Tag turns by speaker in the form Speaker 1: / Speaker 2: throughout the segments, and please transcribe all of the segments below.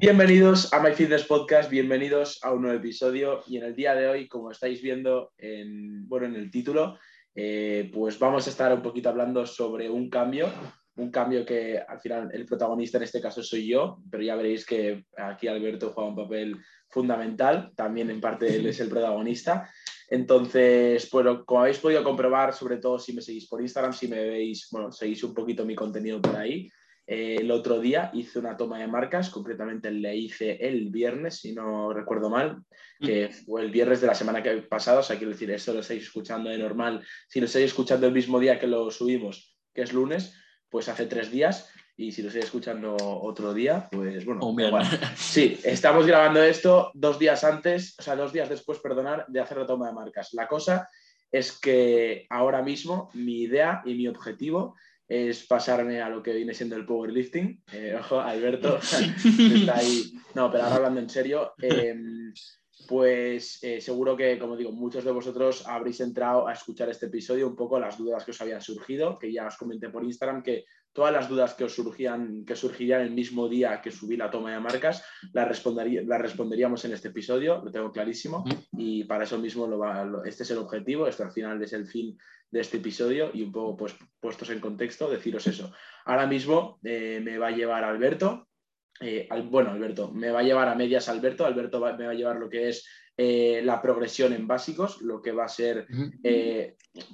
Speaker 1: Bienvenidos a My Fitness Podcast, bienvenidos a un nuevo episodio y en el día de hoy, como estáis viendo en, bueno, en el título, eh, pues vamos a estar un poquito hablando sobre un cambio, un cambio que al final el protagonista en este caso soy yo, pero ya veréis que aquí Alberto juega un papel fundamental, también en parte él es el protagonista. Entonces, bueno, como habéis podido comprobar, sobre todo si me seguís por Instagram, si me veis, bueno, seguís un poquito mi contenido por ahí, eh, el otro día hice una toma de marcas, concretamente le hice el viernes, si no recuerdo mal, que fue el viernes de la semana que pasado, o sea, quiero decir, esto lo estáis escuchando de normal, si lo estáis escuchando el mismo día que lo subimos, que es lunes, pues hace tres días, y si lo estáis escuchando otro día, pues bueno,
Speaker 2: Oh,
Speaker 1: sí, estamos grabando esto dos días antes, o sea, dos días después, perdonar, de hacer la toma de marcas. La cosa es que ahora mismo mi idea y mi objetivo es pasarme a lo que viene siendo el powerlifting. Eh, ojo, Alberto está ahí. No, pero ahora hablando en serio, em, pues eh, seguro que, como digo, muchos de vosotros habréis entrado a escuchar este episodio, un poco las dudas que os habían surgido, que ya os comenté por Instagram, que todas las dudas que os surgían, que surgirían el mismo día que subí la toma de marcas, las, respondería, las responderíamos en este episodio, lo tengo clarísimo, y para eso mismo lo va, este es el objetivo, este al final es el fin de este episodio y un poco pues, puestos en contexto, deciros eso. Ahora mismo eh, me va a llevar Alberto, eh, bueno, Alberto, me va a llevar a medias Alberto, Alberto me va a llevar lo que es eh, la progresión en básicos, lo que va a ser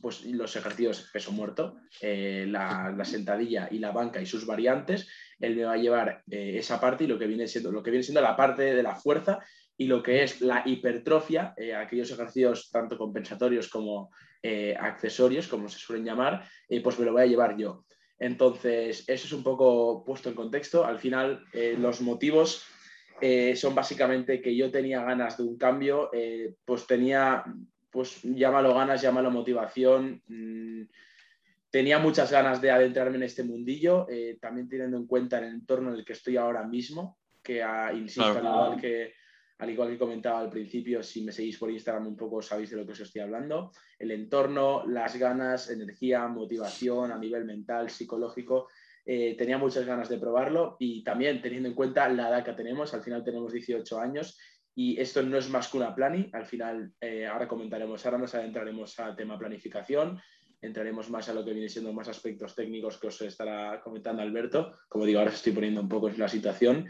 Speaker 1: pues, los ejercicios peso muerto, la, la, sentadilla y la banca y sus variantes. Él me va a llevar esa parte y lo que viene siendo, lo que viene siendo la parte de la fuerza y lo que es la hipertrofia, aquellos ejercicios tanto compensatorios como eh, accesorios, como se suelen llamar, pues me lo voy a llevar yo. Entonces, eso es un poco puesto en contexto. Al final, eh, los motivos eh, son básicamente que yo tenía ganas de un cambio, pues tenía, pues llámalo ganas, llámalo motivación. Mm, tenía muchas ganas de adentrarme en este mundillo, también teniendo en cuenta el entorno en el que estoy ahora mismo, que ah, insisto, al igual que al igual que comentaba al principio, si me seguís por Instagram un poco sabéis de lo que os estoy hablando. El entorno, las ganas, energía, motivación a nivel mental, psicológico. Eh, tenía muchas ganas de probarlo y también teniendo en cuenta la edad que tenemos, al final tenemos 18 años y esto no es más que una plani, al final eh, ahora comentaremos, ahora nos adentraremos al tema planificación, entraremos más a lo que viene siendo más aspectos técnicos que os estará comentando Alberto. Como digo, ahora estoy poniendo un poco en la situación.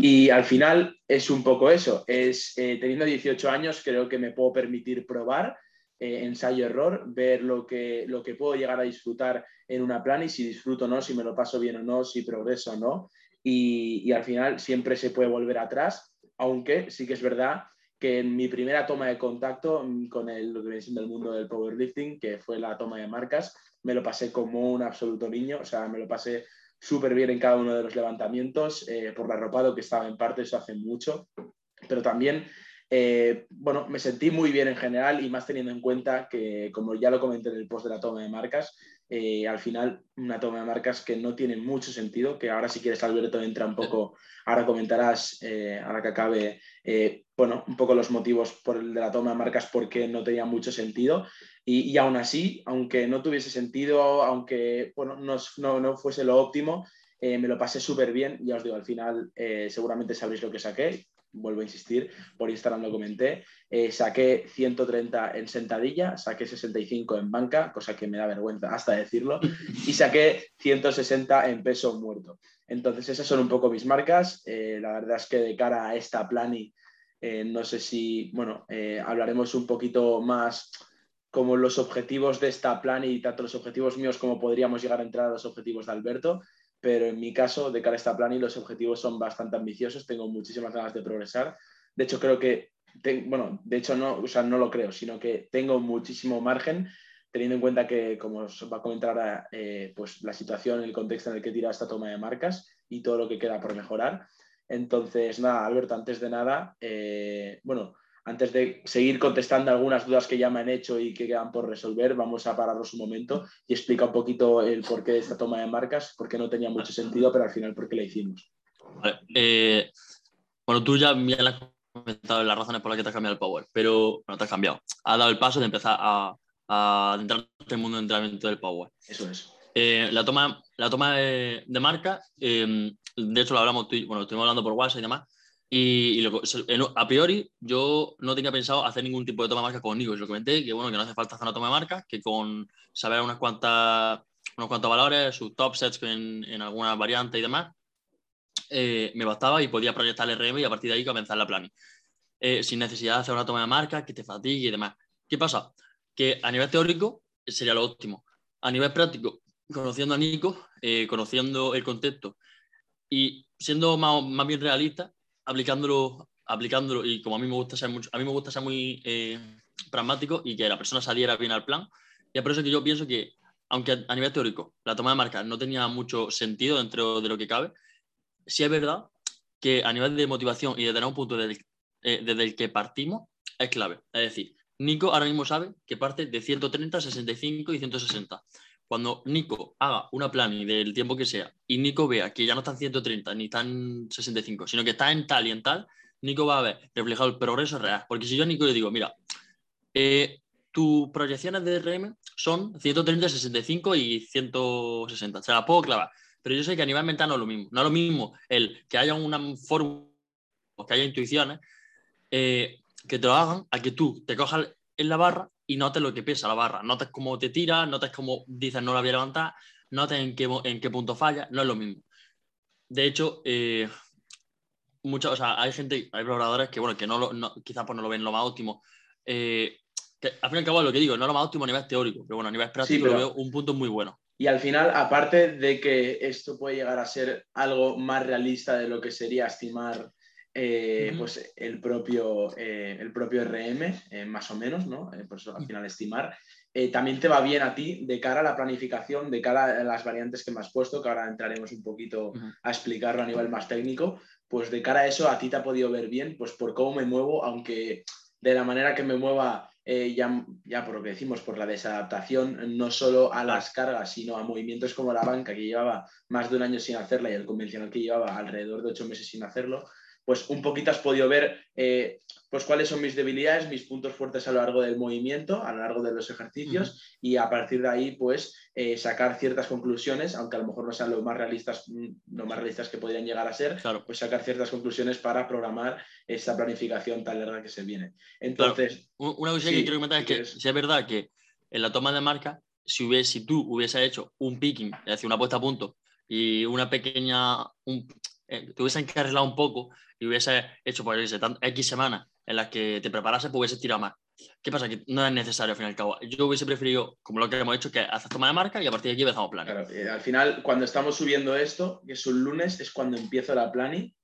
Speaker 1: Y al final es un poco eso. Es, eh, teniendo 18 años, creo que me puedo permitir probar, eh, ensayo-error, ver lo que, lo que puedo llegar a disfrutar en una plan y si disfruto o no, si me lo paso bien o no, si progreso o no. Y, al final siempre se puede volver atrás, aunque sí que es verdad que en mi primera toma de contacto con el, lo que viene siendo el mundo del powerlifting, que fue la toma de marcas, me lo pasé como un absoluto niño, o sea, me lo pasé súper bien en cada uno de los levantamientos, eh, por lo arropado que estaba en parte, eso hace mucho, pero también, eh, bueno, me sentí muy bien en general y más teniendo en cuenta que, como ya lo comenté en el post de la toma de marcas, eh, al final una toma de marcas que no tiene mucho sentido, que ahora si quieres Alberto entra un poco, ahora comentarás, ahora que acabe bueno, un poco los motivos por el de la toma de marcas porque no tenía mucho sentido. Y, aún así, aunque no tuviese sentido, aunque bueno, no, no, fuese lo óptimo, eh, me lo pasé súper bien. Ya os digo, al final eh, seguramente sabréis lo que saqué. Vuelvo a insistir, por Instagram lo comenté. Eh, saqué 130 en sentadilla, saqué 65 en banca, cosa que me da vergüenza hasta decirlo, y saqué 160 en peso muerto. Entonces, esas son un poco mis marcas. la verdad es que de cara a esta plani eh, no sé si, bueno, eh, hablaremos un poquito más como los objetivos de esta plan y tanto los objetivos míos como podríamos llegar a entrar a los objetivos de Alberto, pero en mi caso, de cara a esta plan los objetivos son bastante ambiciosos, tengo muchísimas ganas de progresar. De hecho, creo que, bueno, de hecho no, o sea, no lo creo, sino que tengo muchísimo margen teniendo en cuenta que, como os va a comentar ahora, eh, pues la situación, el contexto en el que tira esta toma de marcas y todo lo que queda por mejorar. Entonces, nada, Alberto, antes de nada, eh, bueno, antes de seguir contestando algunas dudas que ya me han hecho y que quedan por resolver, vamos a pararnos un momento y explica un poquito el porqué de esta toma de marcas, porque no tenía mucho sentido, pero al final por qué la hicimos.
Speaker 2: Vale. Eh, bueno, tú ya me has comentado las razones por las que te has cambiado el Power, pero no te has cambiado. Has dado el paso de empezar a, a entrar en el mundo de entrenamiento del Power.
Speaker 1: Eso es.
Speaker 2: Eh, la toma, la toma de, marca, eh, de hecho lo hablamos, bueno, estuvimos hablando por WhatsApp y demás, y, a priori yo no tenía pensado hacer ningún tipo de toma de marca con Nico. Yo comenté que, bueno, que no hace falta hacer una toma de marca, que con saber unas cuantas, unos cuantos valores, sus top sets en, en algunas variantes y demás, eh, me bastaba y podía proyectar el RM y a partir de ahí comenzar la planning. sin necesidad de hacer una toma de marca que te fatigue y demás. ¿Qué pasa? Que a nivel teórico sería lo óptimo. A nivel práctico, conociendo a Nico, eh, conociendo el contexto y siendo más, más, bien realista, aplicándolo, aplicándolo y como a mí me gusta ser, mucho, a mí me gusta ser muy eh, pragmático y que la persona saliera bien al plan. Y es por eso que yo pienso que, aunque a nivel teórico la toma de marca no tenía mucho sentido dentro de lo que cabe, sí es verdad que a nivel de motivación y de tener un punto desde eh, desde el que partimos es clave. Es decir, Nico ahora mismo sabe que parte de 130, 65 y 160 cuando Nico haga una planning del tiempo que sea y Nico vea que ya no está en 130 ni está en 65, sino que está en tal y en tal, Nico va a ver reflejado el progreso real. Porque si yo Nico le digo, mira, eh, tus proyecciones de RM son 130, 65 y 160, se la puedo clavar. Pero yo sé que a nivel mental no es lo mismo. No es lo mismo el que haya una fórmula, que haya intuiciones, eh, que te lo hagan, a que tú te cojas en la barra y notes lo que pesa la barra. Notes cómo te tira, notes cómo dices no la voy a levantar, notes en qué, en qué punto falla, no es lo mismo. De hecho, eh, o sea, hay gente, hay programadores que, bueno, que no, lo, quizás pues no lo ven lo más óptimo. Eh, que, al fin y al cabo, lo que digo, no lo más óptimo a nivel teórico, pero bueno, a nivel práctico lo veo un punto muy bueno.
Speaker 1: Y al final, aparte de que esto puede llegar a ser algo más realista de lo que sería estimar eh, pues el propio, eh, el propio RM, eh, más o menos, ¿no? por eso al final estimar. también te va bien a ti de cara a la planificación, de cara a las variantes que me has puesto, que ahora entraremos un poquito a explicarlo a nivel más técnico, pues de cara a eso a ti te ha podido ver bien, pues por cómo me muevo, aunque de la manera que me mueva ya, ya, por lo que decimos, por la desadaptación, no solo a las cargas, sino a movimientos como la banca, que llevaba más de un año sin hacerla, y el convencional que llevaba alrededor de ocho meses sin hacerlo, pues un poquito has podido ver eh, pues cuáles son mis debilidades, mis puntos fuertes a lo largo del movimiento, a lo largo de los ejercicios y a partir de ahí pues eh, sacar ciertas conclusiones, aunque a lo mejor no sean lo más realistas, mm, lo más realistas que podrían llegar a ser, pues sacar ciertas conclusiones para programar esta planificación tan larga que se viene. Entonces,
Speaker 2: una cosa que quiero comentar es que si es verdad que en la toma de marca, si, hubiese, si tú hubiese hecho un picking, es decir, una puesta a punto y una pequeña, un, eh, te hubiesen encarrilado un poco y hubiese hecho por pues, X semanas en las que te preparase, pues hubiese tirado más. ¿Qué pasa? Que no es necesario al fin y al cabo. Yo hubiese preferido, como lo que hemos hecho, que hacer toma de marca y a partir de aquí empezamos planning.
Speaker 1: Claro, al final, cuando estamos subiendo esto, que es un lunes, es cuando empiezo la planning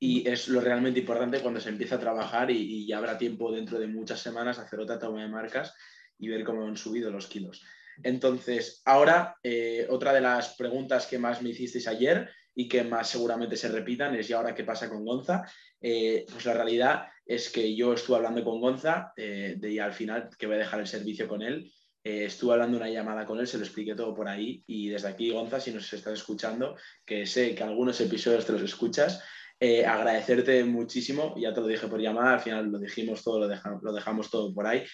Speaker 1: y es lo realmente importante cuando se empieza a trabajar y, ya habrá tiempo dentro de muchas semanas hacer otra toma de marcas y ver cómo han subido los kilos. Entonces, ahora, eh, otra de las preguntas que más me hicisteis ayer y que más seguramente se repitan es, ¿y ahora qué pasa con Gonza? Eh, pues la realidad es que yo estuve hablando con Gonza eh, de, y al final que voy a dejar el servicio con él. Eh, estuve hablando una llamada con él, se lo expliqué todo por ahí y desde aquí, Gonza, si nos estás escuchando, que sé que algunos episodios te los escuchas, agradecerte muchísimo, ya te lo dije por llamada, al final lo dijimos todo, lo dejamos, lo dejamos todo por ahí,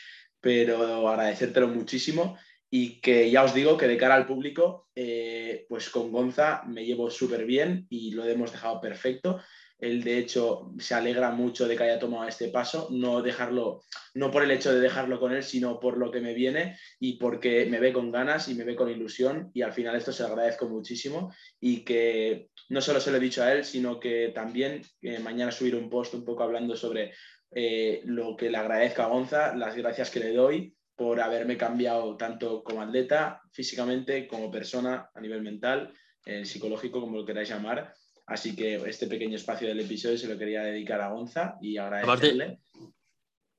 Speaker 1: pero agradecértelo muchísimo y que ya os digo que de cara al público, eh, pues con Gonza me llevo súper bien y lo hemos dejado perfecto. Él, de hecho, se alegra mucho de que haya tomado este paso, no dejarlo, no por el hecho de dejarlo con él, sino por lo que me viene y porque me ve con ganas y me ve con ilusión. Y al final esto se lo agradezco muchísimo y que no solo se lo he dicho a él, sino que también eh, mañana subir un post un poco hablando sobre eh, lo que le agradezco a Gonza, las gracias que le doy por haberme cambiado tanto como atleta, físicamente, como persona, a nivel mental, eh, psicológico, como lo queráis llamar. Así que este pequeño espacio del episodio se lo quería dedicar a Gonza y agradecerle.
Speaker 2: Aparte,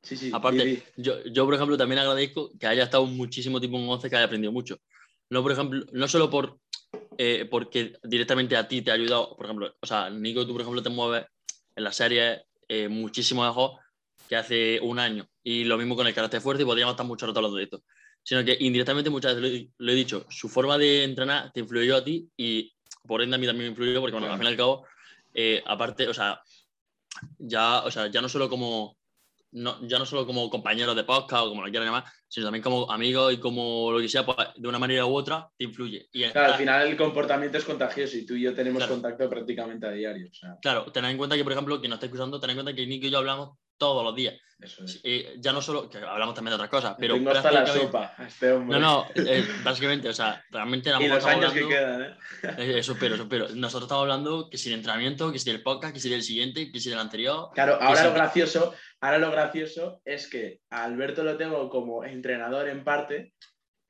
Speaker 2: sí, sí, aparte yo, yo, por ejemplo, también agradezco que haya estado muchísimo tiempo en Gonza que haya aprendido mucho. No, por ejemplo, no solo por, eh, porque directamente a ti te ha ayudado, por ejemplo, o sea, Nico, tú, por ejemplo, te mueves en la serie eh, muchísimo mejor que hace un año. Y lo mismo con el carácter fuerte y podríamos estar mucho rato hablando de esto. Sino que indirectamente muchas veces lo he, dicho, su forma de entrenar te influyó a ti y por ende a mí también me influyó porque bueno, al fin y al cabo, eh, aparte, o sea, ya, o sea, ya no solo como no, ya no solo como compañeros de podcast o como lo quieran llamar, sino también como amigos y como lo que sea, pues de una manera u otra te influye. Y
Speaker 1: claro, al final el comportamiento es contagioso y tú y yo tenemos contacto prácticamente a diario.
Speaker 2: Claro, tened en cuenta que, por ejemplo, quien nos está escuchando, tened en cuenta que Nico y yo hablamos todos los días. Eso es. ya no solo, que hablamos también de otras cosas, pero...
Speaker 1: Tengo hasta la sopa, este hombre.
Speaker 2: No, no, eh, básicamente, o sea, realmente...
Speaker 1: Y los años que quedan, ¿eh?
Speaker 2: ¿eh? Eso espero, eso espero. Nosotros estamos hablando que si el entrenamiento, que si el podcast, que si el siguiente, que si el anterior...
Speaker 1: Claro, ahora lo gracioso, ahora lo gracioso es que a Alberto lo tengo como entrenador en parte,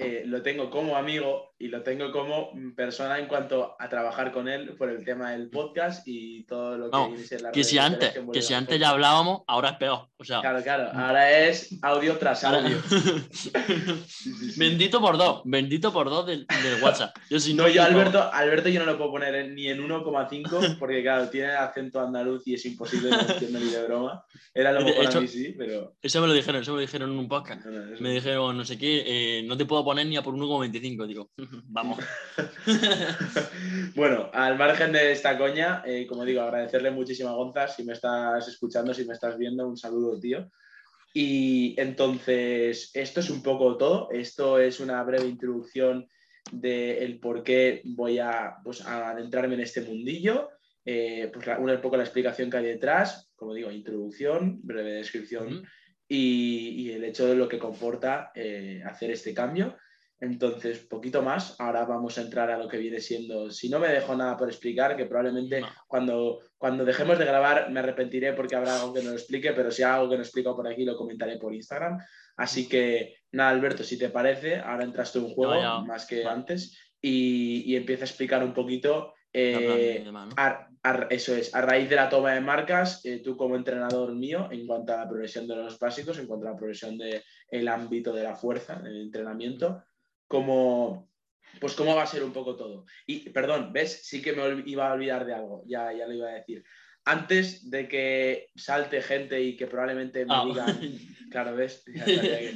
Speaker 1: eh, lo tengo como amigo y lo tengo como persona en cuanto a trabajar con él por el tema del podcast y todo lo que
Speaker 2: no, que si antes que, si antes ya hablábamos ahora es peor o sea,
Speaker 1: claro claro ahora es audio tras audio.
Speaker 2: Bendito por dos bendito por dos del, WhatsApp.
Speaker 1: Yo si no, yo Alberto Alberto yo no lo puedo poner ni en 1,5 porque claro tiene acento andaluz y es imposible no ni de broma. Era lo mejor a mí sí pero
Speaker 2: eso me lo dijeron eso me lo dijeron en un podcast. Me dijeron no sé qué eh, no te puedo poner ni a por 1,25 digo Vamos.
Speaker 1: bueno, al margen de esta coña, eh, como digo, agradecerle muchísimo a Gonza si me estás escuchando, si me estás viendo, un saludo, tío. Y entonces, esto es un poco todo. Esto es una breve introducción del por qué voy a, pues, adentrarme en este mundillo. Eh, pues una un poco la explicación que hay detrás, como digo, introducción, breve descripción y, el hecho de lo que comporta eh, hacer este cambio. Entonces, poquito más. Ahora vamos a entrar a lo que viene siendo. Si no me dejo nada por explicar, que probablemente cuando, cuando dejemos de grabar me arrepentiré porque habrá algo que no lo explique, pero si hay algo que no explico por aquí lo comentaré por Instagram. Así que, nada, Alberto, si te parece, ahora entras tú en juego más que antes y, y, empieza a explicar un poquito. Eh, eso es, a raíz de la toma de marcas, eh, tú como entrenador mío, en cuanto a la progresión de los básicos, en cuanto a la progresión del ámbito de la fuerza, del entrenamiento, cómo, pues cómo va a ser un poco todo. Y, perdón, ¿ves? Sí que me iba a olvidar de algo, ya, ya lo iba a decir. Antes de que salte gente y que probablemente me ah. digan, claro, ¿ves?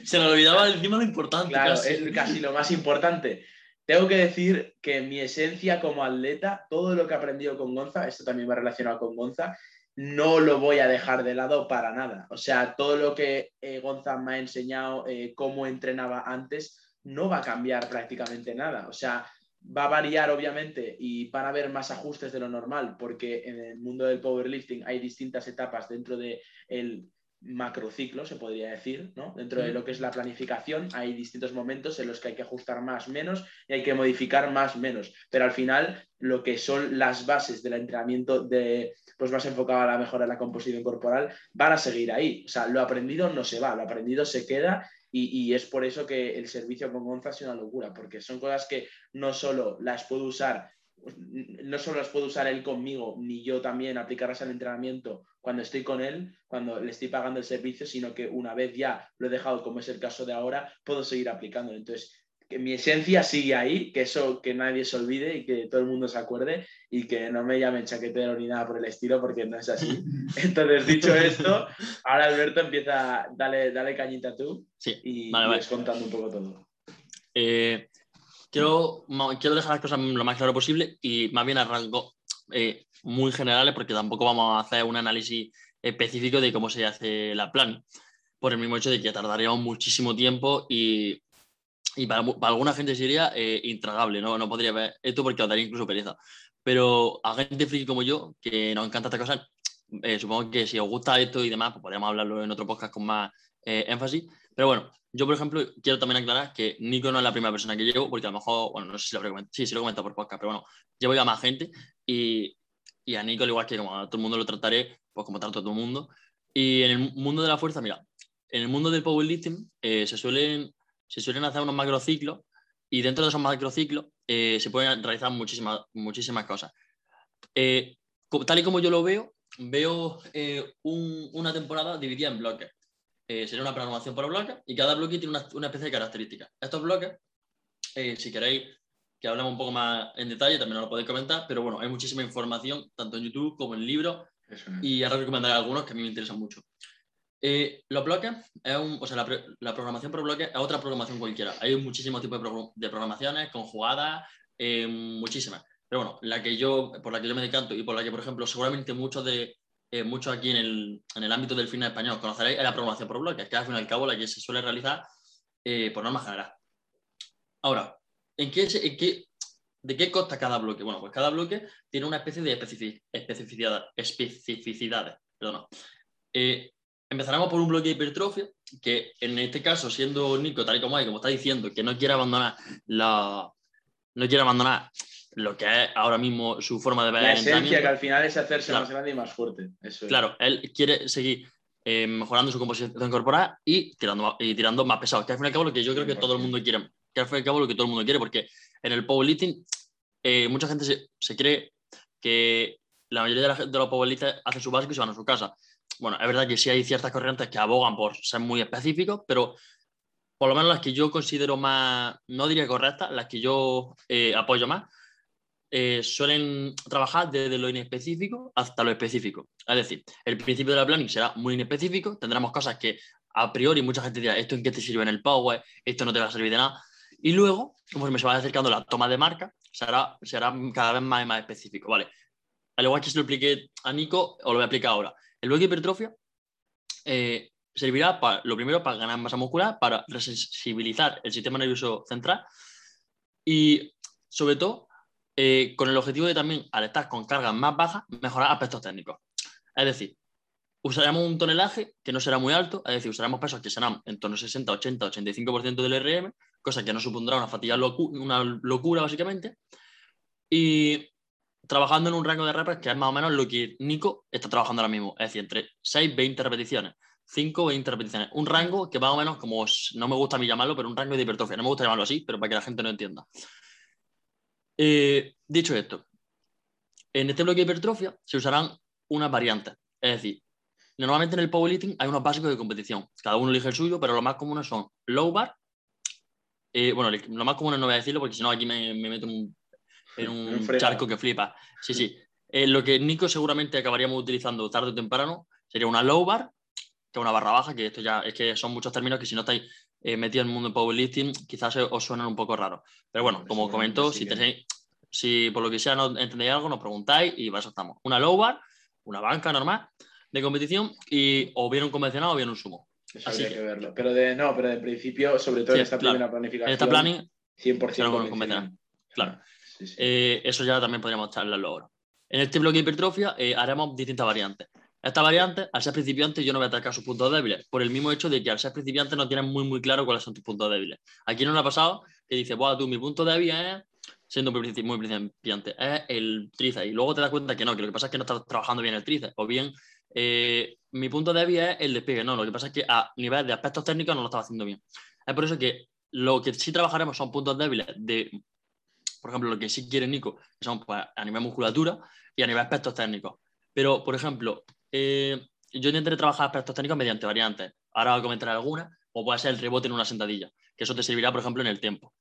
Speaker 2: Se me olvidaba encima lo importante.
Speaker 1: Claro, es casi lo más importante. Tengo que decir que mi esencia como atleta, todo lo que he aprendido con Gonza, esto también va relacionado con Gonza, no lo voy a dejar de lado para nada. O sea, todo lo que eh, Gonza me ha enseñado, eh, cómo entrenaba antes, no va a cambiar prácticamente nada. O sea, va a variar obviamente y van a haber más ajustes de lo normal porque en el mundo del powerlifting hay distintas etapas dentro del el macrociclo, se podría decir, ¿no? Dentro de lo que es la planificación hay distintos momentos en los que hay que ajustar más, menos y hay que modificar más, menos. Pero al final lo que son las bases del entrenamiento de, pues más enfocado a la mejora de la composición corporal, van a seguir ahí. O sea, lo aprendido no se va, lo aprendido se queda y, es por eso que el servicio con Gonza es una locura, porque son cosas que no solo las puedo usar, no solo las puedo usar él conmigo, ni yo también aplicarlas al entrenamiento cuando estoy con él, cuando le estoy pagando el servicio, sino que una vez ya lo he dejado, como es el caso de ahora, puedo seguir aplicando. Entonces, que mi esencia sigue ahí, que eso que nadie se olvide y que todo el mundo se acuerde y que no me llamen chaquetero ni nada por el estilo porque no es así. Entonces, dicho esto, ahora Alberto empieza, dale, dale cañita tú y, vas contando un poco todo.
Speaker 2: Eh, quiero, quiero dejar las cosas lo más claro posible y más bien arranco eh, muy generales porque tampoco vamos a hacer un análisis específico de cómo se hace la plan por el mismo hecho de que tardaríamos muchísimo tiempo y y para, alguna gente sería eh, intragable, ¿no? no podría ver esto porque os daría incluso pereza. Pero a gente friki como yo, que nos encanta esta cosa, eh, supongo que si os gusta esto y demás, pues podríamos hablarlo en otro podcast con más énfasis. Pero bueno, yo por ejemplo quiero también aclarar que Nico no es la primera persona que llevo, porque a lo mejor, bueno, no sé si lo comentado, sí, sí lo he comentado por podcast, pero bueno, llevo ya más gente y, y a Nico, al igual que como a todo el mundo lo trataré, pues como trato a todo el mundo. Y en el mundo de la fuerza, mira, en el mundo del powerlifting eh, se suelen se suelen hacer unos macrociclos y dentro de esos macrociclos eh, se pueden realizar muchísimas, muchísimas cosas. Eh, tal y como yo lo veo, veo eh, una temporada dividida en bloques. Sería una programación por bloques y cada bloque tiene una, especie de características. Estos bloques, si queréis que hablemos un poco más en detalle, también lo podéis comentar, pero bueno, hay muchísima información, tanto en YouTube como en libros, y ahora recomendaré algunos que a mí me interesan mucho. Eh, los bloques es un, o sea, la, programación por bloques es otra programación cualquiera. Hay muchísimos tipos de, programaciones conjugadas, eh, muchísimas. Pero bueno, la que yo, por la que yo me decanto y por la que, por ejemplo, seguramente muchos de eh, muchos aquí en el, en el, ámbito del final español conoceréis la programación por bloques, que al fin y al cabo la que se suele realizar por norma general. Ahora, ¿en qué, en qué, ¿de qué consta cada bloque? Bueno, pues cada bloque tiene una especie de especificidad, especificidades. Perdón. Empezaremos por un bloque de hipertrofia, que en este caso, siendo Nico, tal y como hay, como está diciendo, que no quiere abandonar la, no quiere abandonar lo que es ahora mismo su forma de ver
Speaker 1: la esencia que al final es hacerse más grande y más fuerte.
Speaker 2: Claro, él quiere seguir eh, mejorando su composición corporal y tirando, y tirando más pesado, que al fin y al cabo lo que yo creo que todo el mundo quiere, que al fin y al cabo lo que todo el mundo quiere, porque en el powerlifting eh, mucha gente se, se, cree que la mayoría de, la, de los powerlifters hacen su básico y se van a su casa. Bueno, es verdad que sí hay ciertas corrientes que abogan por ser muy específicos, pero por lo menos las que yo considero más, no diría correctas, las que yo eh, apoyo más, eh, suelen trabajar desde lo inespecífico hasta lo específico. Es decir, el principio de la planning será muy inespecífico, tendremos cosas que a priori mucha gente dirá, esto en qué te sirve en el Power, esto no te va a servir de nada. Y luego, conforme se va acercando la toma de marca, será, será cada vez más y más específico. Vale. Al igual que se lo expliqué a Nico, os lo voy a explicar ahora. El bloque hipertrofia eh, servirá para, lo primero para ganar masa muscular, para resensibilizar el sistema nervioso central y sobre todo eh, con el objetivo de también, al estar con cargas más bajas, mejorar aspectos técnicos. Es decir, usaremos un tonelaje que no será muy alto, es decir, usaremos pesos que serán en torno a 60, 80, 85% del RM, cosa que no supondrá una fatiga, una locura básicamente. Y trabajando en un rango de reps que es más o menos lo que Nico está trabajando ahora mismo. Es decir, entre 6 y 20 repeticiones. 5 20 repeticiones. Un rango que más o menos, como no me gusta a mí llamarlo, pero un rango de hipertrofia. No me gusta llamarlo así, pero para que la gente no entienda. Eh, dicho esto, en este bloque de hipertrofia se usarán unas variantes. Es decir, normalmente en el powerlifting hay unos básicos de competición. Cada uno elige el suyo, pero los más comunes son low bar. Eh, bueno, lo más común no voy a decirlo porque si no aquí me, me meto un en un charco que flipa. Sí, sí. Eh, lo que Nico seguramente acabaríamos utilizando tarde o temprano sería una low bar, que es una barra baja, que esto ya es que son muchos términos que si no estáis eh, metidos en el mundo de powerlifting quizás os suenan un poco raros. Pero bueno, como comentó, si, tenéis, si por lo que sea no entendéis algo, nos preguntáis y para eso estamos. Una low bar, una banca normal de competición y o bien un convencional o bien un sumo.
Speaker 1: Así que, verlo. Pero de, no, pero de principio, sobre todo en esta primera planificación. En
Speaker 2: esta planning,
Speaker 1: 100%
Speaker 2: convencional. Claro. Eh, eso ya también podríamos charlarlo ahora. En este bloque de hipertrofia eh, haremos distintas variantes. Estas variantes, al ser principiantes, yo no voy a atacar sus puntos débiles, por el mismo hecho de que al ser principiantes no tienes muy, muy claro cuáles son tus puntos débiles. Aquí no le ha pasado que dice, bueno, tú, mi punto débil es, siendo muy principiante, es el tríceps. Y luego te das cuenta que no, que lo que pasa es que no estás trabajando bien el tríceps. O bien, eh, mi punto débil es el despegue. No, lo que pasa es que a nivel de aspectos técnicos no lo estaba haciendo bien. Es por eso que lo que sí trabajaremos son puntos débiles de por ejemplo, lo que sí quiere Nico, que son pues, a nivel musculatura y a nivel aspectos técnicos. Pero, por ejemplo, eh, yo intentaré trabajar aspectos técnicos mediante variantes. Ahora comentaré algunas, o puede ser el rebote en una sentadilla, que eso te servirá, por ejemplo, en el tiempo.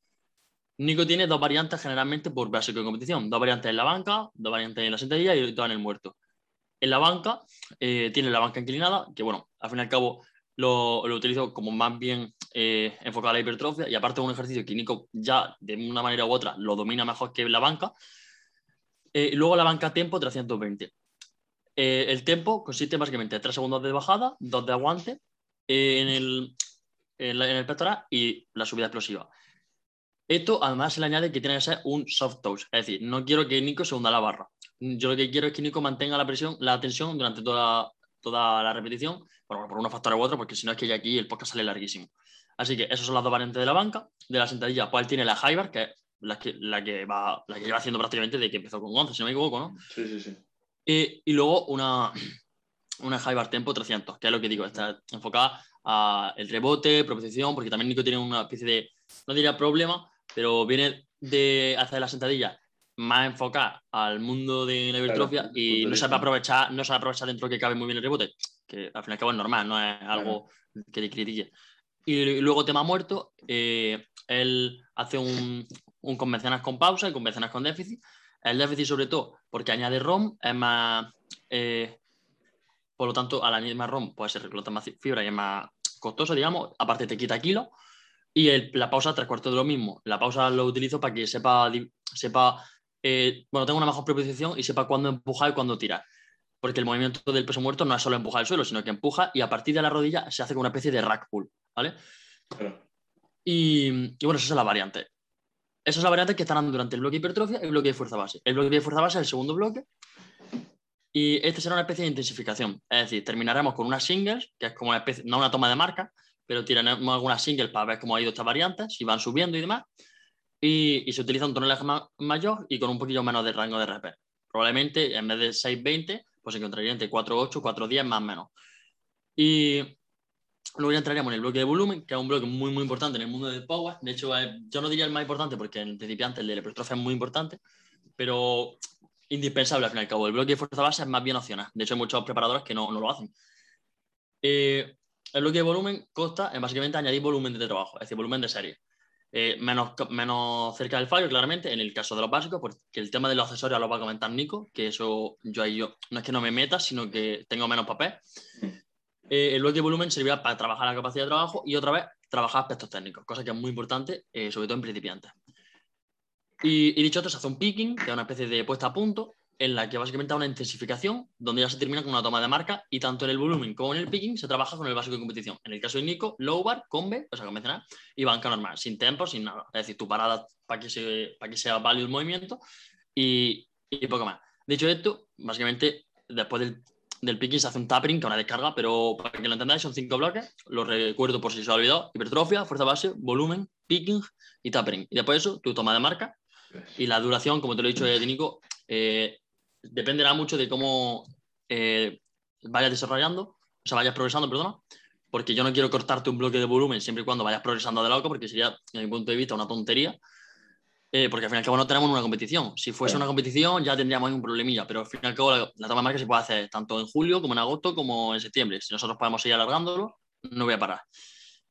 Speaker 2: Nico tiene dos variantes generalmente por básico de competición, dos variantes en la banca, dos variantes en la sentadilla y dos en el muerto. En la banca eh, tiene la banca inclinada, que bueno, al fin y al cabo lo, utilizo como más bien eh, enfocado a la hipertrofia y aparte de un ejercicio que Nico ya de una manera u otra lo domina mejor que la banca. Eh, luego la banca tempo 320. Eh, el tempo consiste básicamente en 3 segundos de bajada, 2 de aguante en el, en, el pectoral y la subida explosiva. Esto además se le añade que tiene que ser un soft touch, es decir, no quiero que Nico se hunda la barra. Yo lo que quiero es que Nico mantenga la presión, la tensión durante toda, toda la repetición, por unos factores u otros, porque si no es que ya aquí el podcast sale larguísimo. Así que esas son las dos variantes de la banca. De la sentadilla, pues tiene la Hybar, que es la que, la que, va, la que lleva haciendo prácticamente desde que empezó con 11, si no me equivoco, ¿no?
Speaker 1: Sí, sí, sí.
Speaker 2: Y luego una, una Hybar Tempo 300, que es lo que digo, está enfocada al rebote, propiciación, porque también Nico tiene una especie de, no diría problema, pero viene de hacer la sentadilla más enfocada al mundo de la hipertrofia y no sabe aprovechar, no sabe aprovechar dentro que cabe muy bien el rebote, que al fin y al cabo es normal, no es algo que le critique. Y luego tema muerto, eh, él hace un, un convencional con pausa y convencional con déficit. El déficit sobre todo porque añade ROM, es más, eh, por lo tanto, al añadir más ROM puede ser reclutar más fibra y es más costoso, digamos, aparte te quita kilos. Y el, la pausa, tres cuartos de lo mismo. La pausa lo utilizo para que sepa, sepa eh, bueno, tenga una mejor preposición y sepa cuándo empujar y cuándo tirar. Porque el movimiento del peso muerto no es solo empujar el suelo, sino que empuja y a partir de la rodilla se hace como una especie de rack pull, ¿vale? Y, y, bueno, esa es la variante. Esa es la variante que estarán durante el bloque de hipertrofia y el bloque de fuerza base. El bloque de fuerza base es el segundo bloque y este será una especie de intensificación. Es decir, terminaremos con unas singles, que es como una especie, no una toma de marca, pero tiraremos algunas singles para ver cómo ha ido esta variante, si van subiendo y demás. Y, se utiliza un tonelaje mayor y con un poquillo menos de rango de RP. Probablemente en vez de 6.20, pues encontraría entre 4.8, 4.10 más o menos. Y luego ya entraríamos en el bloque de volumen, que es un bloque muy, muy importante en el mundo del power. De hecho, yo no diría el más importante porque en principiante el de la hipertrofia es muy importante, pero indispensable al fin y al cabo. El bloque de fuerza base es más bien opcional. De hecho, hay muchos preparadores que no, no lo hacen. Eh, el bloque de volumen consta en básicamente añadir volumen de trabajo, es decir, volumen de serie. Eh, menos, menos cerca del fallo, claramente, en el caso de los básicos, porque el tema de los accesorios lo va a comentar Nico, que eso yo ahí yo, no es que no me meta, sino que tengo menos papel. Eh, el bloque de volumen servirá para trabajar la capacidad de trabajo y otra vez trabajar aspectos técnicos, cosa que es muy importante, sobre todo en principiantes. Y, dicho esto, se hace un picking, que es una especie de puesta a punto, en la que básicamente hay una intensificación, donde ya se termina con una toma de marca, y tanto en el volumen como en el picking se trabaja con el básico de competición. En el caso de Nico, low bar, combe, o sea, convencional, y banca normal, sin tempo, sin nada. Es decir, tu parada para que, para que sea válido el movimiento y, y, poco más. Dicho esto, básicamente, después del, del picking se hace un tapering, que una descarga, pero para que lo entendáis, son cinco bloques. Lo recuerdo por si se os ha olvidado: hipertrofia, fuerza base, volumen, picking y tapering. Y después de eso, tu toma de marca y la duración, como te lo he dicho, Nico, eh, dependerá mucho de cómo eh, vayas desarrollando, o sea, vayas progresando, perdona, porque yo no quiero cortarte un bloque de volumen siempre y cuando vayas progresando de loco, porque sería, desde mi punto de vista, una tontería. Eh, porque al fin y al cabo no tenemos una competición. Si fuese una competición ya tendríamos un problemilla, pero al fin y al cabo la, toma de marca se puede hacer tanto en julio como en agosto como en septiembre. Si nosotros podemos seguir alargándolo, no voy a parar.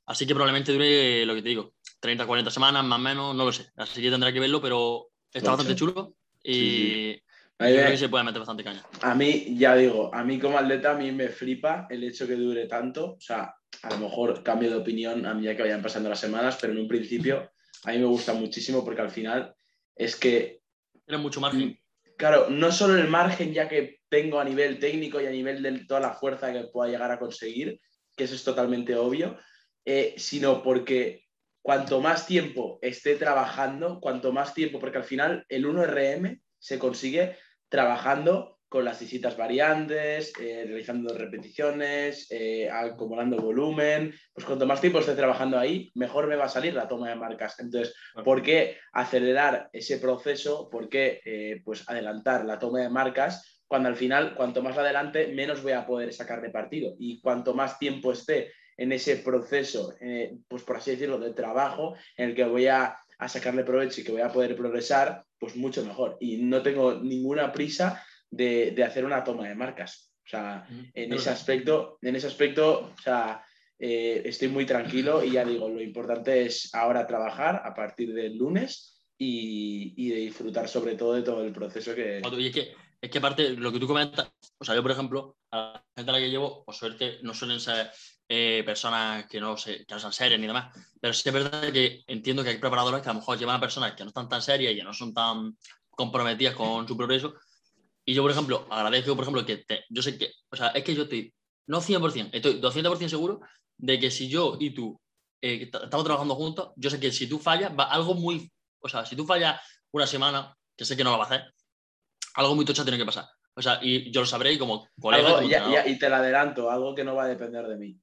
Speaker 2: Así que probablemente dure lo que te digo, 30, 40 semanas, más o menos, no lo sé. Así que tendrá que verlo, pero está bastante chulo y creo que se puede meter bastante caña.
Speaker 1: A mí, ya digo, a mí como atleta, a mí me flipa el hecho que dure tanto. O sea, a lo mejor cambio de opinión a medida que vayan pasando las semanas, pero en un principio a mí me gusta muchísimo porque al final es que...
Speaker 2: Tiene mucho margen.
Speaker 1: Claro, no solo el margen ya que tengo a nivel técnico y a nivel de toda la fuerza que pueda llegar a conseguir, que eso es totalmente obvio, eh, sino porque cuanto más tiempo esté trabajando, cuanto más tiempo, porque al final el 1RM se consigue trabajando con las distintas variantes, eh, realizando repeticiones, eh, acumulando volumen, pues cuanto más tiempo esté trabajando ahí, mejor me va a salir la toma de marcas. Entonces, ¿por qué acelerar ese proceso? ¿Por qué eh, pues adelantar la toma de marcas? Cuando al final, cuanto más adelante, menos voy a poder sacar de partido. Y cuanto más tiempo esté en ese proceso, eh, pues por así decirlo, de trabajo en el que voy a, sacarle provecho y que voy a poder progresar, pues mucho mejor. Y no tengo ninguna prisa de, hacer una toma de marcas. O sea, en ese aspecto, en ese aspecto, o sea, eh, estoy muy tranquilo y ya digo, lo importante es ahora trabajar a partir del lunes y, y de disfrutar sobre todo de todo el proceso que...
Speaker 2: Y es que, es que aparte, lo que tú comentas, o sea, yo por ejemplo, a la gente a la que llevo, por suerte, no suelen ser eh, personas que no, se, que no sean serias ni demás. Pero sí es verdad que entiendo que hay preparadores que a lo mejor llevan a personas que no están tan serias y que no son tan comprometidas con su progreso. Y yo, por ejemplo, agradezco, por ejemplo, que yo sé que, o sea, es que yo estoy, no 100%, estoy 200% seguro de que si yo y tú eh, estamos trabajando juntos, yo sé que si tú fallas, va algo muy, o sea, si tú fallas una semana, que sé que no lo va a hacer, algo muy tocha tiene que pasar. O sea, y yo lo sabré y como
Speaker 1: colega. y te lo adelanto, algo que no va a depender de mí.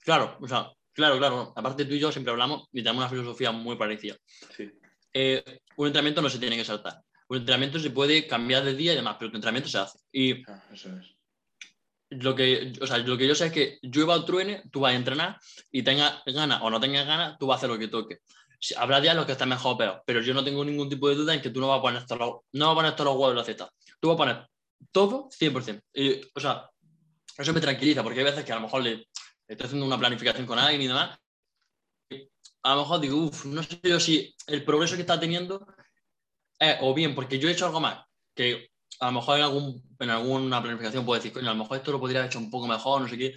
Speaker 2: Claro, o sea, claro, claro. Aparte tú y yo siempre hablamos y tenemos una filosofía muy parecida. Sí. Eh, un entrenamiento no se tiene que saltar. Un entrenamiento se puede cambiar de día y demás, pero tu entrenamiento se hace. Y ah, eso es. Lo que, o sea, lo que yo sé es que llueva o truene, tú vas a entrenar y tengas ganas o no tengas ganas, tú vas a hacer lo que toque. Habrá días en los que estés mejor o peor, pero yo no tengo ningún tipo de duda en que tú no vas a poner todos los, no vas a poner todos los huevos en la cesta. Tú vas a poner todo 100%. Y, o sea, eso me tranquiliza porque hay veces que a lo mejor le estoy haciendo una planificación con alguien y demás. A lo mejor digo, uff, no sé yo si el progreso que está teniendo es o bien porque yo he hecho algo más que a lo mejor en, algún, en alguna planificación puedo decir, coño, a lo mejor esto lo podría haber hecho un poco mejor, no sé qué.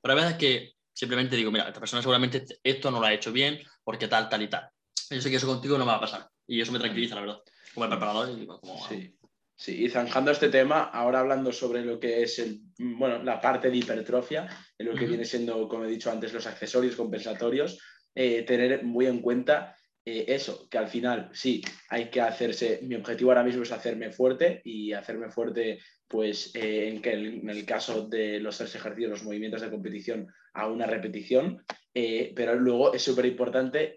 Speaker 2: Pero a veces que simplemente digo, mira, esta persona seguramente esto no lo ha hecho bien porque tal, tal y tal. Yo sé que eso contigo no me va a pasar. Y eso me tranquiliza, la verdad. Como el preparador y como...
Speaker 1: Sí. Sí, y zanjando este tema, ahora hablando sobre lo que es el, bueno, la parte de hipertrofia, en lo que viene siendo, como he dicho antes, los accesorios compensatorios, eh, tener muy en cuenta eh, eso, que al final sí, hay que hacerse, mi objetivo ahora mismo es hacerme fuerte y hacerme fuerte, pues eh, en, que en el caso de los tres ejercicios, los movimientos de competición a una repetición, pero luego es súper importante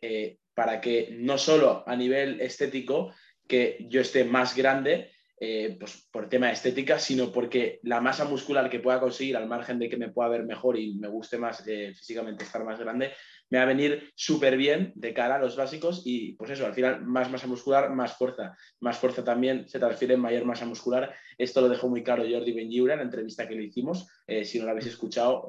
Speaker 1: para que no solo a nivel estético, que yo esté más grande, eh, pues por tema estética, sino porque la masa muscular que pueda conseguir, al margen de que me pueda ver mejor y me guste más eh, físicamente estar más grande, me va a venir súper bien de cara a los básicos y pues eso, al final más masa muscular, más fuerza. Más fuerza también se transfiere en mayor masa muscular. Esto lo dejó muy claro Jordi Benjiura en la entrevista que le hicimos. Eh, si no la habéis escuchado,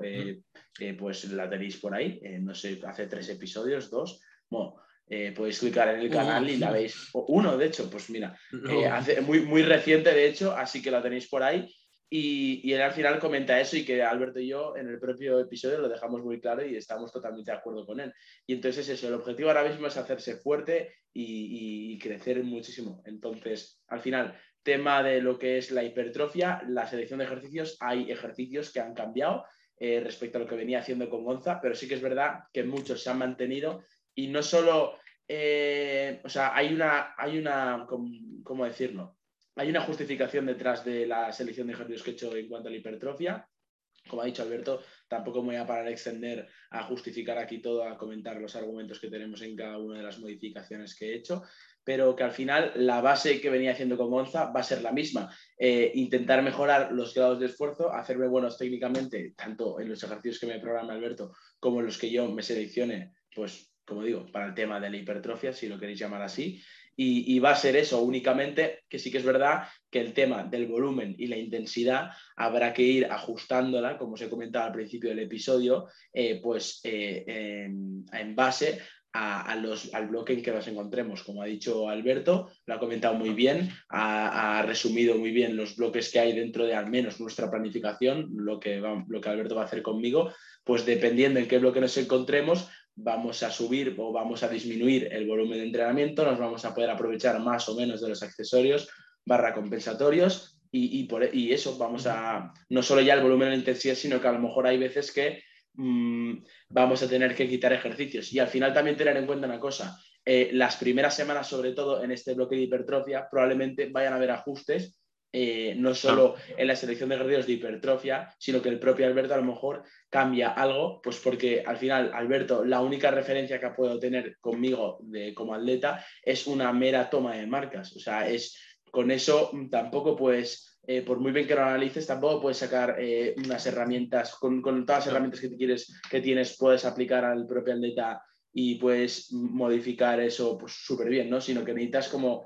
Speaker 1: pues la tenéis por ahí. no sé, hace tres episodios, dos. Bueno, eh, podéis clicar en el canal y la veis. Uno, de hecho, pues mira, eh, hace, muy, muy reciente, de hecho, así que la tenéis por ahí. Y, y, él al final comenta eso y que Alberto y yo en el propio episodio lo dejamos muy claro y estamos totalmente de acuerdo con él. Y entonces eso, el objetivo ahora mismo es hacerse fuerte y, y crecer muchísimo. Entonces, al final, tema de lo que es la hipertrofia, la selección de ejercicios, hay ejercicios que han cambiado eh, respecto a lo que venía haciendo con Gonza, pero sí que es verdad que muchos se han mantenido y no solo, eh, o sea, hay una, hay una, ¿cómo decirlo? Hay una justificación detrás de la selección de ejercicios que he hecho en cuanto a la hipertrofia. Como ha dicho Alberto, tampoco me voy a parar a extender a justificar aquí todo, a comentar los argumentos que tenemos en cada una de las modificaciones que he hecho, pero que al final la base que venía haciendo con Gonza va a ser la misma. Eh, intentar mejorar los grados de esfuerzo, hacerme buenos técnicamente, tanto en los ejercicios que me programa Alberto como en los que yo me seleccione, pues como digo, para el tema de la hipertrofia, si lo queréis llamar así. Y, va a ser eso únicamente, que sí que es verdad que el tema del volumen y la intensidad habrá que ir ajustándola, como os he comentado al principio del episodio, eh, pues eh, en, base a, los, al bloque en que nos encontremos. Como ha dicho Alberto, lo ha comentado muy bien, ha, resumido muy bien los bloques que hay dentro de al menos nuestra planificación, lo que, lo que Alberto va a hacer conmigo, pues dependiendo en qué bloque nos encontremos, vamos a subir o vamos a disminuir el volumen de entrenamiento, nos vamos a poder aprovechar más o menos de los accesorios barra compensatorios y, por, y eso vamos a, no solo ya el volumen de intensidad, sino que a lo mejor hay veces que mm, vamos a tener que quitar ejercicios. Y al final también tener en cuenta una cosa, eh, las primeras semanas, sobre todo en este bloque de hipertrofia, probablemente vayan a haber ajustes eh, no solo en la selección de ejercicios de hipertrofia, sino que el propio Alberto a lo mejor cambia algo, pues porque al final Alberto, la única referencia que puedo tener conmigo de, como atleta es una mera toma de marcas. O sea, es con eso tampoco puedes, eh, por muy bien que lo analices, tampoco puedes sacar eh, unas herramientas, con, con, todas las herramientas que, quieres, que tienes, puedes aplicar al propio atleta y puedes modificar eso pues súper bien, ¿no? Sino que necesitas como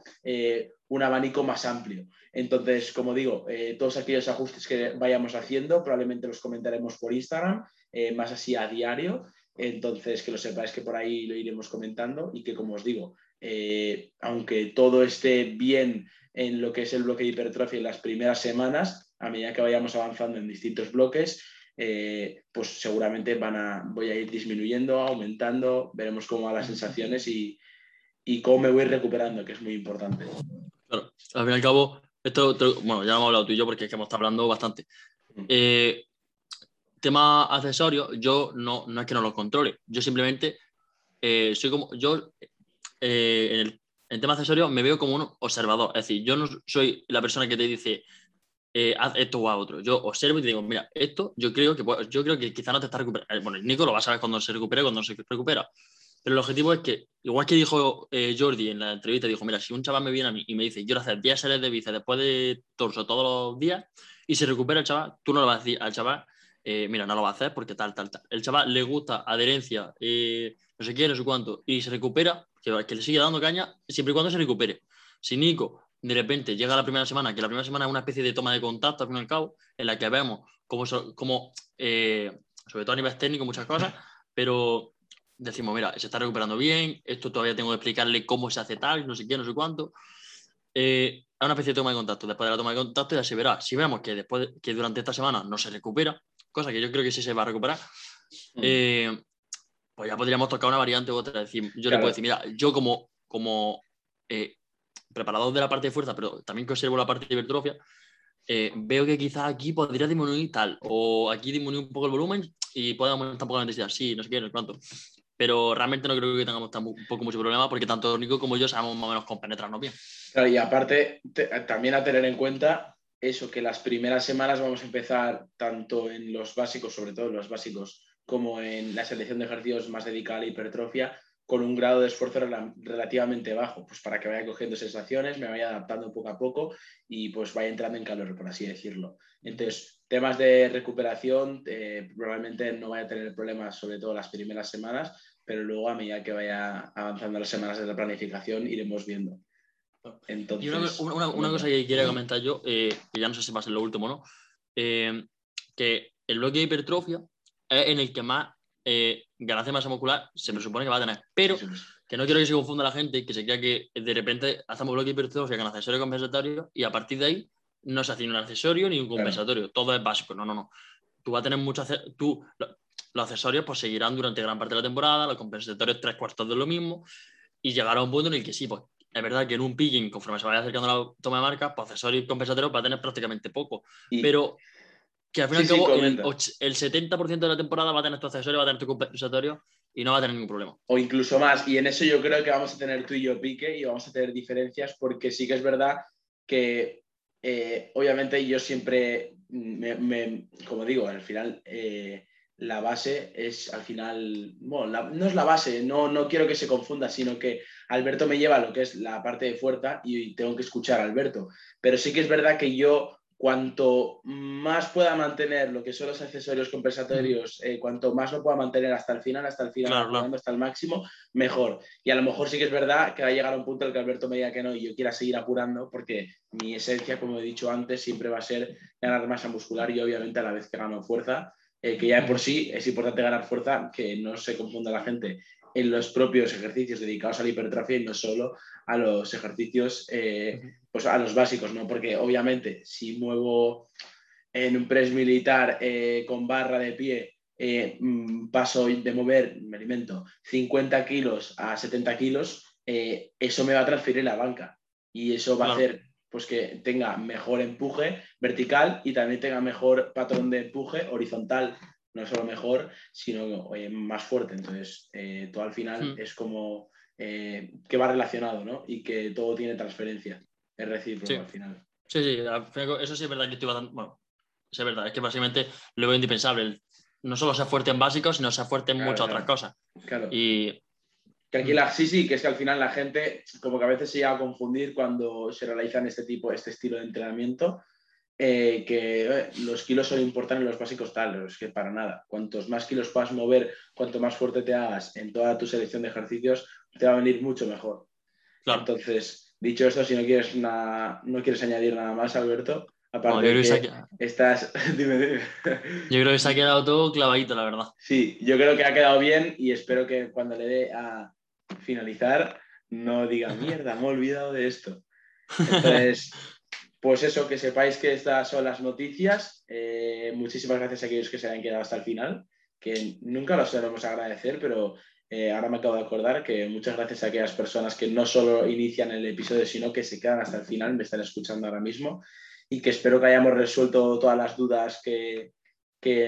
Speaker 1: un abanico más amplio. Entonces, como digo, eh, todos aquellos ajustes que vayamos haciendo probablemente los comentaremos por Instagram, eh, más así a diario. Entonces, que lo sepáis que por ahí lo iremos comentando y que, como os digo, eh, aunque todo esté bien en lo que es el bloque de hipertrofia en las primeras semanas, a medida que vayamos avanzando en distintos bloques, pues seguramente van a, voy a ir disminuyendo, aumentando, veremos cómo van las sensaciones y, y cómo me voy recuperando, que es muy importante.
Speaker 2: Claro, al fin y al cabo, esto, bueno, ya hemos hablado tú y yo porque es que hemos estado hablando bastante. Eh, tema accesorios, yo no, no es que no los controle, yo simplemente eh, soy como, yo eh, en, el, en tema accesorios me veo como un observador, es decir, yo no soy la persona que te dice, haz esto o a otro. Yo observo y te digo, mira, esto yo creo que yo creo que quizá no te está recuperando. Bueno, Nico lo va a saber cuando se recupere, cuando se recupera. Pero el objetivo es que, igual que dijo eh, Jordi en la entrevista, dijo, mira, si un chaval me viene a mí y me dice, quiero hacer 10 series de bíceps después de torso todos los días, y se recupera el chaval, tú no le vas a decir al chaval, eh, mira, no lo va a hacer porque tal, tal, tal. El chaval le gusta adherencia, eh, no sé qué, no sé cuánto, y se recupera, que, que, le sigue dando caña, siempre y cuando se recupere. Si Nico de repente llega la primera semana, que la primera semana es una especie de toma de contacto, al fin y al cabo, en la que vemos cómo, cómo sobre todo a nivel técnico, muchas cosas, pero decimos, mira, se está recuperando bien, esto todavía tengo que explicarle cómo se hace tal, no sé qué, no sé cuánto. Eh, una especie de toma de contacto. Después de la toma de contacto ya se verá. Si vemos que después que durante esta semana no se recupera, cosa que yo creo que sí se va a recuperar, mm. eh, pues ya podríamos tocar una variante u otra. Decir, yo le puedo decir, mira, yo como, como eh, preparador de la parte de fuerza, pero también conservo la parte de hipertrofia, eh, veo que quizás aquí podría disminuir tal, o aquí disminuir un poco el volumen y puede aumentar un poco la intensidad. Sí, no sé qué, no sé cuánto. Pero realmente no creo que tengamos un poco mucho problema porque tanto Nico como yo sabemos más o menos compenetrarnos bien.
Speaker 1: Claro, y aparte, también a tener en cuenta eso, que las primeras semanas vamos a empezar tanto en los básicos, sobre todo en los básicos, como en la selección de ejercicios más dedicada a la hipertrofia, con un grado de esfuerzo relativamente bajo, pues para que vaya cogiendo sensaciones, me vaya adaptando poco a poco y pues vaya entrando en calor, por así decirlo. Entonces, temas de recuperación, eh, probablemente no vaya a tener problemas, sobre todo las primeras semanas, pero luego a medida que vaya avanzando las semanas de la planificación, iremos viendo.
Speaker 2: Entonces, y una, cosa que quería comentar yo, eh, que ya no sé si va a ser lo último, ¿no? Eh, que el bloque de hipertrofia es en el que más eh, ganancia de masa muscular se presupone que va a tener. Pero que no quiero que se confunda la gente que se crea que de repente hacemos bloque de hipertrofia con accesorio compensatorio y a partir de ahí no se hace ni un accesorio ni un compensatorio. Todo es básico. No, no, no. Tú vas a tener mucho. Tú, los accesorios pues seguirán durante gran parte de la temporada, los compensatorios tres cuartos de lo mismo y llegará a un punto en el que sí, pues es verdad que en un picking, conforme se vaya acercando la toma de marca, pues accesorios y compensatorios va a tener prácticamente poco. Pero que al fin y al cabo el, 70% de la temporada va a tener tu accesorio, va a tener tu compensatorio y no va a tener ningún problema.
Speaker 1: O incluso más. Y en eso yo creo que vamos a tener tú y yo pique y vamos a tener diferencias porque sí que es verdad que eh, obviamente yo siempre, me, como digo, al final eh, la base es al final, bueno, no es la base, no, no quiero que se confunda, sino que Alberto me lleva a lo que es la parte de fuerza y tengo que escuchar a Alberto. Pero sí que es verdad que yo cuanto más pueda mantener lo que son los accesorios compensatorios, eh, cuanto más lo pueda mantener hasta el final, hasta el final, hasta el máximo, mejor. Y a lo mejor sí que es verdad que va a llegar a un punto en el que Alberto me diga que no y yo quiera seguir apurando, porque mi esencia, como he dicho antes, siempre va a ser ganar masa muscular y obviamente a la vez que gano fuerza, eh, que ya por sí es importante ganar fuerza, que no se confunda la gente en los propios ejercicios dedicados a la hipertrofia y no solo a los ejercicios, eh, pues a los básicos, ¿no? Porque obviamente si muevo en un press militar eh, con barra de pie, eh, mm, paso de mover, me alimento, 50 kilos a 70 kilos, eso me va a transferir la banca. Y eso va a hacer pues que tenga mejor empuje vertical y también tenga mejor patrón de empuje horizontal no solo mejor, sino más fuerte. Entonces, eh, todo al final hmm. es como eh, que va relacionado, ¿no? Y que todo tiene transferencia. Es recíproco al final.
Speaker 2: Sí, sí, eso sí es verdad que estoy bastante. Bueno, es verdad, es que básicamente lo veo indispensable. No solo ser fuerte en básicos, sino ser fuerte en muchas otras cosas.
Speaker 1: Claro. Y. Que aquí la, sí, sí, que es que al final la gente como que a veces se llega a confundir cuando se realizan este tipo, este estilo de entrenamiento, eh, que eh, los kilos son importantes en los básicos tal, es que para nada. Cuantos más kilos puedas mover, cuanto más fuerte te hagas en toda tu selección de ejercicios, te va a venir mucho mejor. Entonces, dicho esto, si no quieres, no quieres añadir nada más, Alberto, aparte yo que, estás...
Speaker 2: Yo creo que se ha quedado todo clavadito, la verdad.
Speaker 1: Sí, yo creo que ha quedado bien y espero que cuando le dé a finalizar no diga, mierda, me he olvidado de esto. Entonces... Pues eso, que sepáis que estas son las noticias. Eh, muchísimas gracias a aquellos que se hayan quedado hasta el final, que nunca los debemos agradecer, pero eh, ahora me acabo de acordar que muchas gracias a aquellas personas que no solo inician el episodio, sino que se quedan hasta el final, me están escuchando ahora mismo, y que espero que hayamos resuelto todas las dudas que,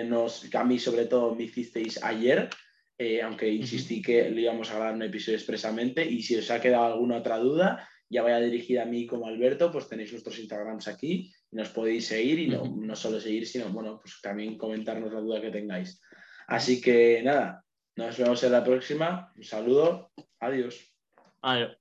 Speaker 1: nos, a mí sobre todo me hicisteis ayer. Eh, aunque insistí que le íbamos a grabar un episodio expresamente y si os ha quedado alguna otra duda, ya vaya dirigida a mí como Alberto, pues tenéis nuestros Instagrams aquí y nos podéis seguir y no, no solo seguir, sino bueno, pues también comentarnos la duda que tengáis. Así que nada, nos vemos en la próxima. Un saludo. Adiós.
Speaker 2: Adiós.